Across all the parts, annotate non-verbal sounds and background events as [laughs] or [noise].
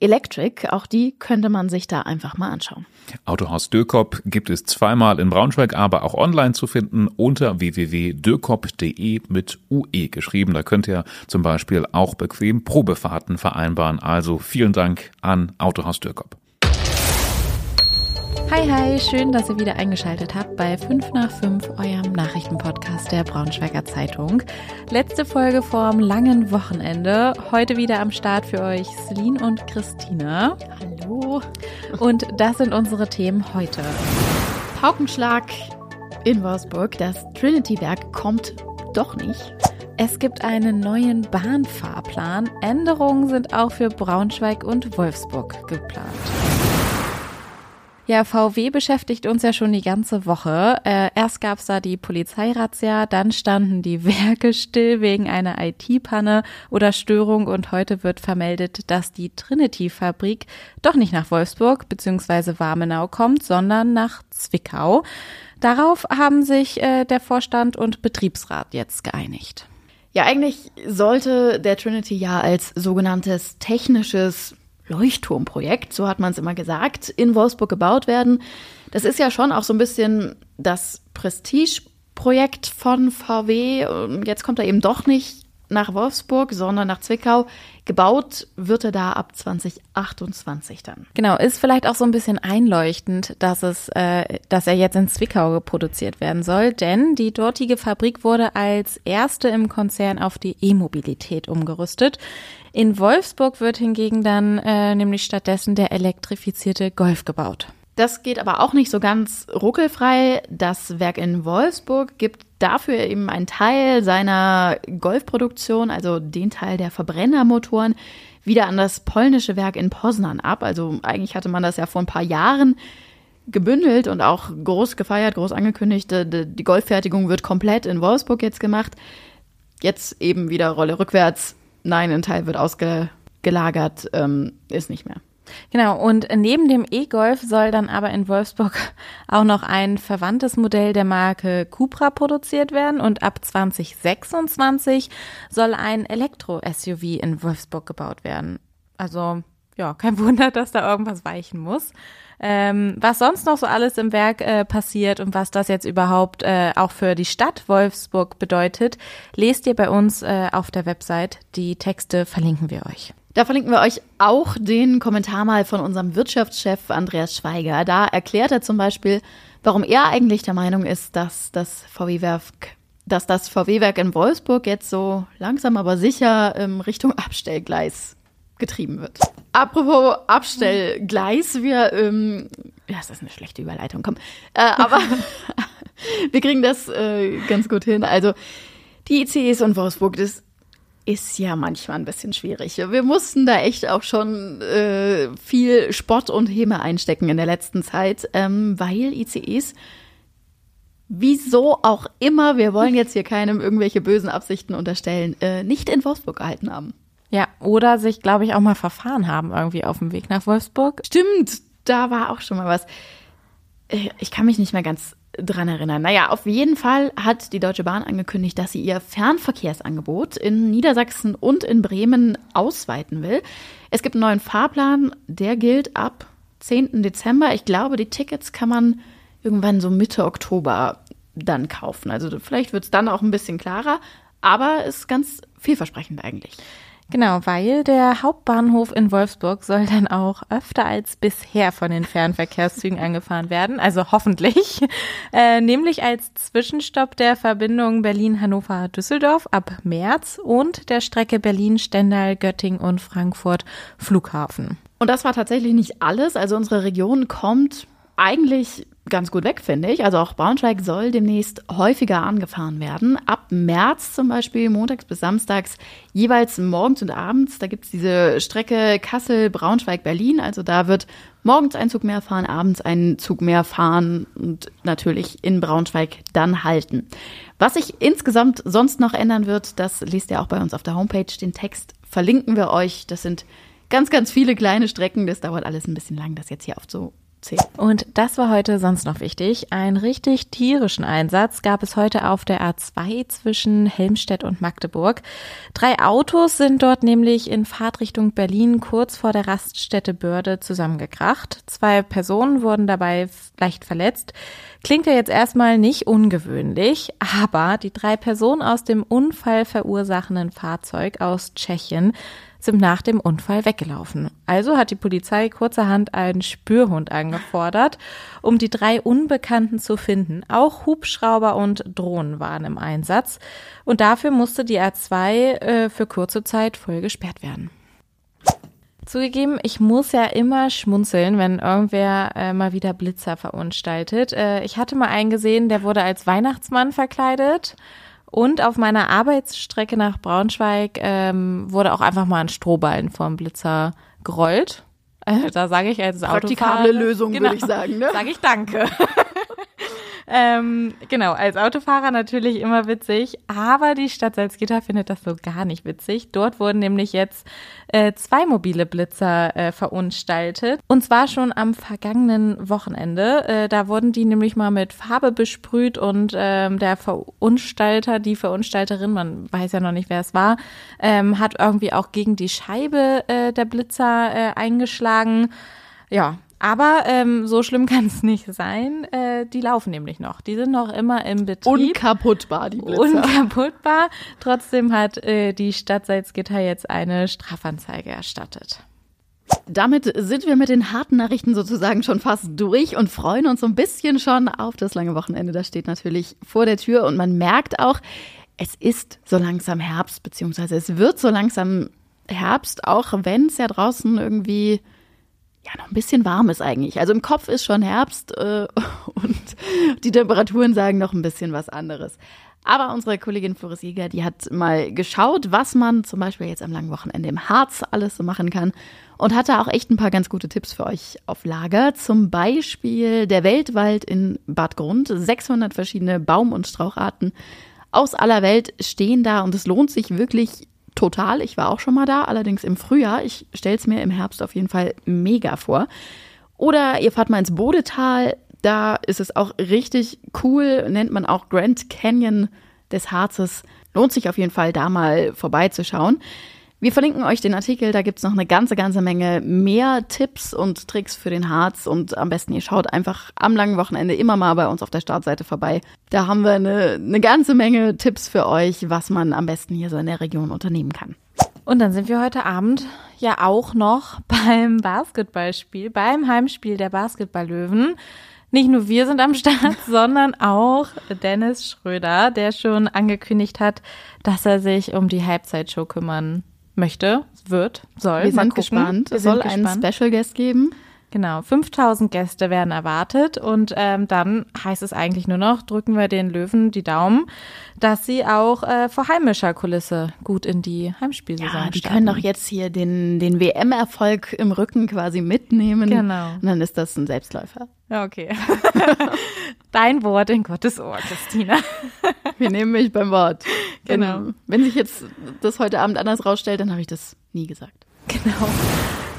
Electric. Auch die könnte man sich da einfach mal anschauen. Autohaus Dökop gibt es zweimal in Braunschweig, aber auch online zu finden unter www.dökop.de mit UE geschrieben. Da könnt ihr zum Beispiel auch bequem Probefahrten vereinbaren. Also vielen Dank an Autohaus Dökop. Hi, hi, schön, dass ihr wieder eingeschaltet habt bei 5 nach 5, eurem Nachrichtenpodcast der Braunschweiger Zeitung. Letzte Folge vorm langen Wochenende. Heute wieder am Start für euch Celine und Christina. Hallo. Und das sind unsere Themen heute. Paukenschlag in Wolfsburg. Das Trinity-Werk kommt doch nicht. Es gibt einen neuen Bahnfahrplan. Änderungen sind auch für Braunschweig und Wolfsburg geplant. Ja, VW beschäftigt uns ja schon die ganze Woche. Äh, erst gab's da die Polizeirazzia, dann standen die [laughs] Werke still wegen einer IT-Panne oder Störung und heute wird vermeldet, dass die Trinity-Fabrik doch nicht nach Wolfsburg bzw. Warmenau kommt, sondern nach Zwickau. Darauf haben sich äh, der Vorstand und Betriebsrat jetzt geeinigt. Ja, eigentlich sollte der Trinity ja als sogenanntes technisches Leuchtturmprojekt, so hat man es immer gesagt, in Wolfsburg gebaut werden. Das ist ja schon auch so ein bisschen das Prestigeprojekt von VW. Jetzt kommt er eben doch nicht nach Wolfsburg, sondern nach Zwickau. Gebaut wird er da ab 2028 dann. Genau, ist vielleicht auch so ein bisschen einleuchtend, dass es, äh, dass er jetzt in Zwickau produziert werden soll, denn die dortige Fabrik wurde als erste im Konzern auf die E-Mobilität umgerüstet. In Wolfsburg wird hingegen dann äh, nämlich stattdessen der elektrifizierte Golf gebaut. Das geht aber auch nicht so ganz ruckelfrei. Das Werk in Wolfsburg gibt dafür eben einen Teil seiner Golfproduktion, also den Teil der Verbrennermotoren, wieder an das polnische Werk in Poznan ab. Also eigentlich hatte man das ja vor ein paar Jahren gebündelt und auch groß gefeiert, groß angekündigt. Die Golffertigung wird komplett in Wolfsburg jetzt gemacht. Jetzt eben wieder Rolle rückwärts nein, ein Teil wird ausgelagert, ähm, ist nicht mehr. Genau, und neben dem E-Golf soll dann aber in Wolfsburg [laughs] auch noch ein verwandtes Modell der Marke Cupra produziert werden und ab 2026 soll ein Elektro-SUV in Wolfsburg gebaut werden. Also ja, kein [laughs] Wunder, dass da irgendwas weichen muss. Ähm, was sonst noch so alles im Werk äh, passiert und was das jetzt überhaupt äh, auch für die Stadt Wolfsburg bedeutet, lest ihr bei uns äh, auf der Website. Die Texte verlinken wir euch. Da verlinken wir euch auch den Kommentar mal von unserem Wirtschaftschef Andreas Schweiger. Da erklärt er zum Beispiel, warum er eigentlich der Meinung ist, dass das VW-Werk dass das VW-Werk in Wolfsburg jetzt so langsam aber sicher ähm, Richtung Abstellgleis getrieben wird. Apropos Abstellgleis, wir, ähm, ja, das ist eine schlechte Überleitung, komm. Äh, aber [laughs] wir kriegen das äh, ganz gut hin. Also die ICEs und Wolfsburg, das ist ja manchmal ein bisschen schwierig. Wir mussten da echt auch schon äh, viel Spott und Häme einstecken in der letzten Zeit, ähm, weil ICEs wieso auch immer, wir wollen jetzt hier keinem irgendwelche bösen Absichten unterstellen, äh, nicht in Wolfsburg gehalten haben. Ja, oder sich, glaube ich, auch mal verfahren haben irgendwie auf dem Weg nach Wolfsburg. Stimmt, da war auch schon mal was. Äh, ich kann mich nicht mehr ganz dran erinnern. Naja, auf jeden Fall hat die Deutsche Bahn angekündigt, dass sie ihr Fernverkehrsangebot in Niedersachsen und in Bremen ausweiten will. Es gibt einen neuen Fahrplan, der gilt ab 10. Dezember. Ich glaube, die Tickets kann man irgendwann so Mitte Oktober dann kaufen. Also vielleicht wird es dann auch ein bisschen klarer, aber ist ganz vielversprechend eigentlich. Genau, weil der Hauptbahnhof in Wolfsburg soll dann auch öfter als bisher von den Fernverkehrszügen [laughs] angefahren werden, also hoffentlich, äh, nämlich als Zwischenstopp der Verbindung Berlin-Hannover-Düsseldorf ab März und der Strecke Berlin-Stendal, Göttingen und Frankfurt Flughafen. Und das war tatsächlich nicht alles, also unsere Region kommt eigentlich ganz gut weg, finde ich. Also auch Braunschweig soll demnächst häufiger angefahren werden. Ab März zum Beispiel, montags bis samstags, jeweils morgens und abends. Da gibt es diese Strecke Kassel-Braunschweig-Berlin. Also da wird morgens ein Zug mehr fahren, abends ein Zug mehr fahren und natürlich in Braunschweig dann halten. Was sich insgesamt sonst noch ändern wird, das liest ihr auch bei uns auf der Homepage. Den Text verlinken wir euch. Das sind ganz, ganz viele kleine Strecken. Das dauert alles ein bisschen lang, das jetzt hier aufzuzählen. Und das war heute sonst noch wichtig. Einen richtig tierischen Einsatz gab es heute auf der A2 zwischen Helmstedt und Magdeburg. Drei Autos sind dort nämlich in Fahrtrichtung Berlin kurz vor der Raststätte Börde zusammengekracht. Zwei Personen wurden dabei leicht verletzt. Klingt ja jetzt erstmal nicht ungewöhnlich, aber die drei Personen aus dem Unfall verursachenden Fahrzeug aus Tschechien sind nach dem Unfall weggelaufen. Also hat die Polizei kurzerhand einen Spürhund angefordert, um die drei Unbekannten zu finden. Auch Hubschrauber und Drohnen waren im Einsatz. Und dafür musste die A2 äh, für kurze Zeit voll gesperrt werden. Zugegeben, ich muss ja immer schmunzeln, wenn irgendwer äh, mal wieder Blitzer verunstaltet. Äh, ich hatte mal einen gesehen, der wurde als Weihnachtsmann verkleidet. Und auf meiner Arbeitsstrecke nach Braunschweig ähm, wurde auch einfach mal ein Strohballen vom Blitzer gerollt. Also da sage ich als Autofahrer. Praktikable Lösung, genau, würde ich sagen. Ne? Sage ich danke. [laughs] Ähm, genau, als Autofahrer natürlich immer witzig, aber die Stadt Salzgitter findet das so gar nicht witzig. Dort wurden nämlich jetzt äh, zwei mobile Blitzer äh, verunstaltet und zwar schon am vergangenen Wochenende. Äh, da wurden die nämlich mal mit Farbe besprüht und ähm, der Verunstalter, die Verunstalterin, man weiß ja noch nicht, wer es war, ähm, hat irgendwie auch gegen die Scheibe äh, der Blitzer äh, eingeschlagen. Ja, aber ähm, so schlimm kann es nicht sein. Äh, die laufen nämlich noch. Die sind noch immer im Betrieb. Unkaputtbar, die Blitzer. Unkaputtbar. Trotzdem hat äh, die Stadt Salzgitter jetzt eine Strafanzeige erstattet. Damit sind wir mit den harten Nachrichten sozusagen schon fast durch und freuen uns so ein bisschen schon auf das lange Wochenende. Das steht natürlich vor der Tür und man merkt auch, es ist so langsam Herbst, beziehungsweise es wird so langsam Herbst, auch wenn es ja draußen irgendwie ja noch ein bisschen warm ist eigentlich. Also im Kopf ist schon Herbst äh, [laughs] und die Temperaturen sagen noch ein bisschen was anderes. Aber unsere Kollegin Floris Jäger, die hat mal geschaut, was man zum Beispiel jetzt am langen Wochenende im Harz alles so machen kann und hatte auch echt ein paar ganz gute Tipps für euch auf Lager. Zum Beispiel der Weltwald in Bad Grund. 600 verschiedene Baum- und Straucharten aus aller Welt stehen da und es lohnt sich wirklich total. Ich war auch schon mal da, allerdings im Frühjahr. Ich stelle es mir im Herbst auf jeden Fall mega vor. Oder ihr fahrt mal ins Bodetal. Da ist es auch richtig cool, nennt man auch Grand Canyon des Harzes. Lohnt sich auf jeden Fall, da mal vorbeizuschauen. Wir verlinken euch den Artikel, da gibt es noch eine ganze, ganze Menge mehr Tipps und Tricks für den Harz und am besten ihr schaut einfach am langen Wochenende immer mal bei uns auf der Startseite vorbei. Da haben wir eine, eine ganze Menge Tipps für euch, was man am besten hier so in der Region unternehmen kann. Und dann sind wir heute Abend ja auch noch [laughs] beim Basketballspiel, beim Heimspiel der Basketballlöwen. Nicht nur wir sind am Start, [laughs] sondern auch Dennis Schröder, der schon angekündigt hat, dass er sich um die Halbzeitshow kümmern möchte, wird, soll. Wir sind gespannt. Es soll einen Special Guest geben. Genau, 5000 Gäste werden erwartet und ähm, dann heißt es eigentlich nur noch, drücken wir den Löwen die Daumen, dass sie auch äh, vor heimischer Kulisse gut in die Heimspielsaison Ja, die starten. können doch jetzt hier den, den WM-Erfolg im Rücken quasi mitnehmen. Genau. Und dann ist das ein Selbstläufer. Ja, okay. [laughs] Dein Wort in Gottes Ohr, Christina. [laughs] Wir nehmen mich beim Wort. Genau. Wenn, wenn sich jetzt das heute Abend anders rausstellt, dann habe ich das nie gesagt. Genau.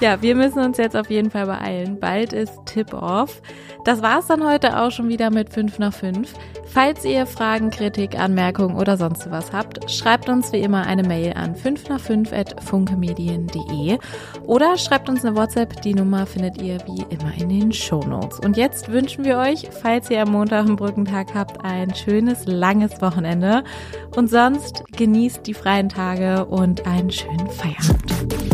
Ja, wir müssen uns jetzt auf jeden Fall beeilen. Bald ist Tip-Off. Das war's dann heute auch schon wieder mit 5 nach 5. Falls ihr Fragen, Kritik, Anmerkungen oder sonst was habt, schreibt uns wie immer eine Mail an 5 nach 5 at funkemedien.de oder schreibt uns eine WhatsApp. Die Nummer findet ihr wie immer in den Shownotes. Und jetzt wünschen wir euch, falls ihr am Montag einen Brückentag habt, ein schönes, langes Wochenende. Und sonst genießt die freien Tage und einen schönen Feierabend.